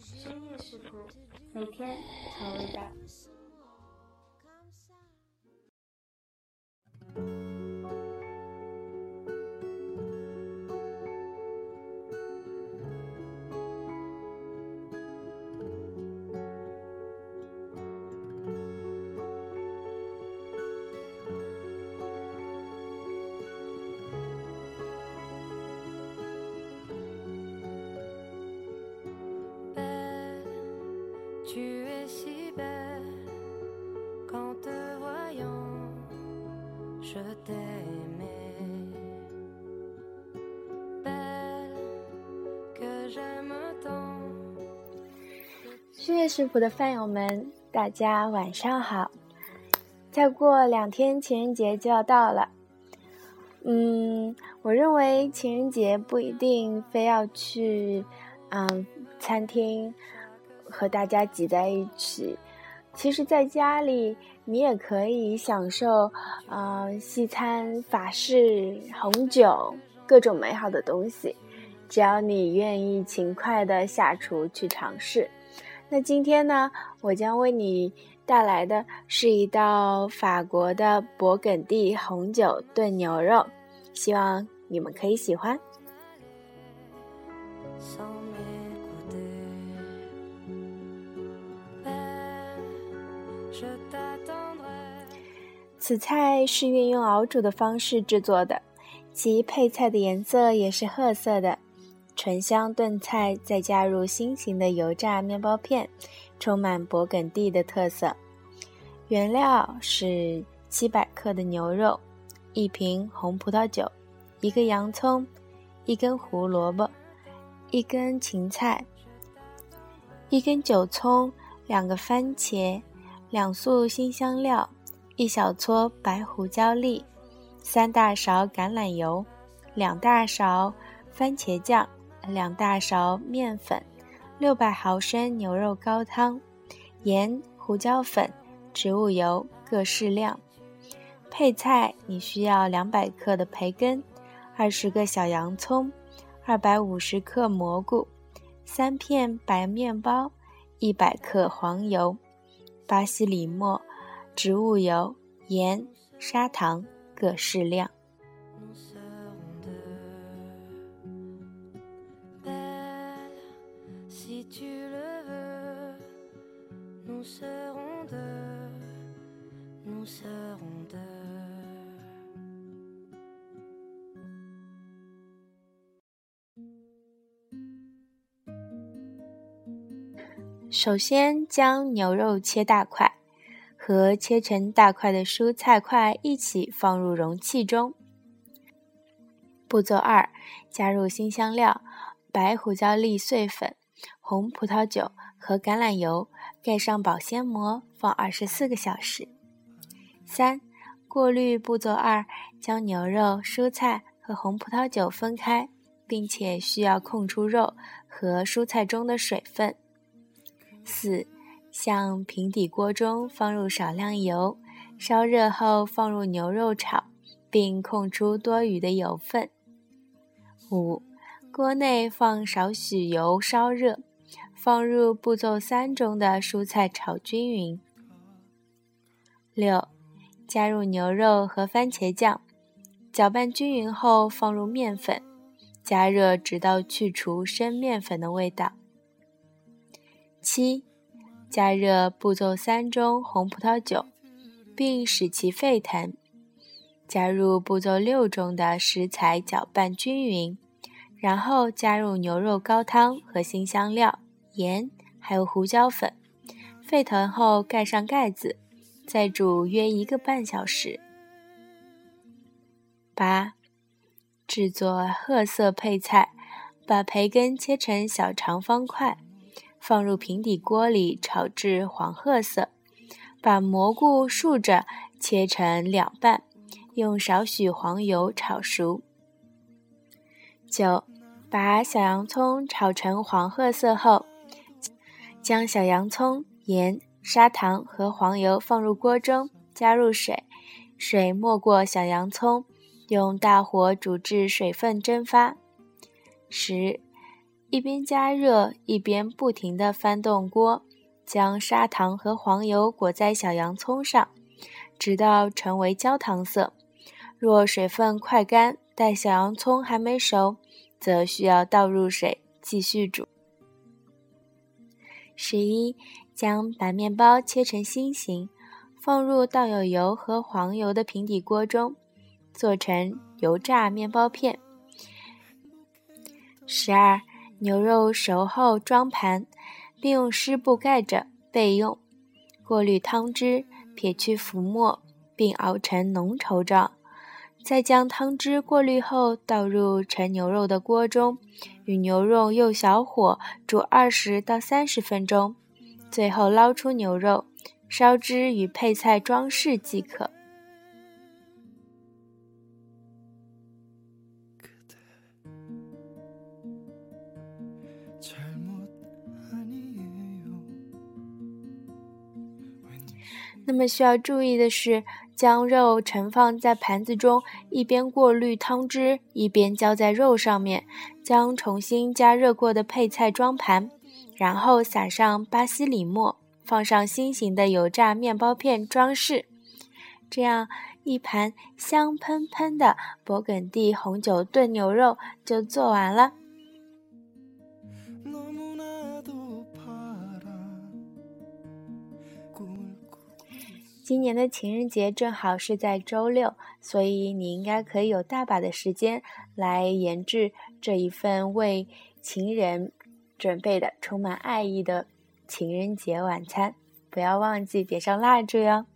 深夜食谱，每天调味道。岁月食谱的饭友们，大家晚上好！再过两天情人节就要到了，嗯，我认为情人节不一定非要去，嗯，餐厅和大家挤在一起。其实，在家里你也可以享受，嗯，西餐、法式、红酒，各种美好的东西。只要你愿意勤快的下厨去尝试。那今天呢，我将为你带来的是一道法国的勃艮第红酒炖牛肉，希望你们可以喜欢。此菜是运用熬煮的方式制作的，其配菜的颜色也是褐色的。醇香炖菜再加入新型的油炸面包片，充满勃艮第的特色。原料是七百克的牛肉，一瓶红葡萄酒，一个洋葱，一根胡萝卜，一根芹菜，一根韭葱，两个番茄，两束新香料。一小撮白胡椒粒，三大勺橄榄油，两大勺番茄酱，两大勺面粉，六百毫升牛肉高汤，盐、胡椒粉、植物油各适量。配菜你需要两百克的培根，二十个小洋葱，二百五十克蘑菇，三片白面包，一百克黄油，巴西里莫。植物油、盐、砂糖各适量。首先，将牛肉切大块。和切成大块的蔬菜块一起放入容器中。步骤二：加入新香料、白胡椒粒碎粉、红葡萄酒和橄榄油，盖上保鲜膜，放二十四个小时。三、过滤。步骤二：将牛肉、蔬菜和红葡萄酒分开，并且需要控出肉和蔬菜中的水分。四。向平底锅中放入少量油，烧热后放入牛肉炒，并控出多余的油分。五、锅内放少许油烧热，放入步骤三中的蔬菜炒均匀。六、加入牛肉和番茄酱，搅拌均匀后放入面粉，加热直到去除生面粉的味道。七。加热步骤三中红葡萄酒，并使其沸腾。加入步骤六中的食材，搅拌均匀，然后加入牛肉高汤和新香料、盐，还有胡椒粉。沸腾后盖上盖子，再煮约一个半小时。八、制作褐色配菜，把培根切成小长方块。放入平底锅里炒至黄褐色，把蘑菇竖着切成两半，用少许黄油炒熟。九，把小洋葱炒成黄褐色后，将小洋葱、盐、砂糖和黄油放入锅中，加入水，水没过小洋葱，用大火煮至水分蒸发。十。一边加热一边不停地翻动锅，将砂糖和黄油裹在小洋葱上，直到成为焦糖色。若水分快干，但小洋葱还没熟，则需要倒入水继续煮。十一，将白面包切成心形，放入倒有油和黄油的平底锅中，做成油炸面包片。十二。牛肉熟后装盘，并用湿布盖着备用。过滤汤汁，撇去浮沫，并熬成浓稠状。再将汤汁过滤后倒入盛牛肉的锅中，与牛肉用小火煮二十到三十分钟。最后捞出牛肉，烧汁与配菜装饰即可。那么需要注意的是，将肉盛放在盘子中，一边过滤汤汁，一边浇在肉上面。将重新加热过的配菜装盘，然后撒上巴西里末，放上心形的油炸面包片装饰。这样，一盘香喷喷的勃艮第红酒炖牛肉就做完了。今年的情人节正好是在周六，所以你应该可以有大把的时间来研制这一份为情人准备的充满爱意的情人节晚餐。不要忘记点上蜡烛哟。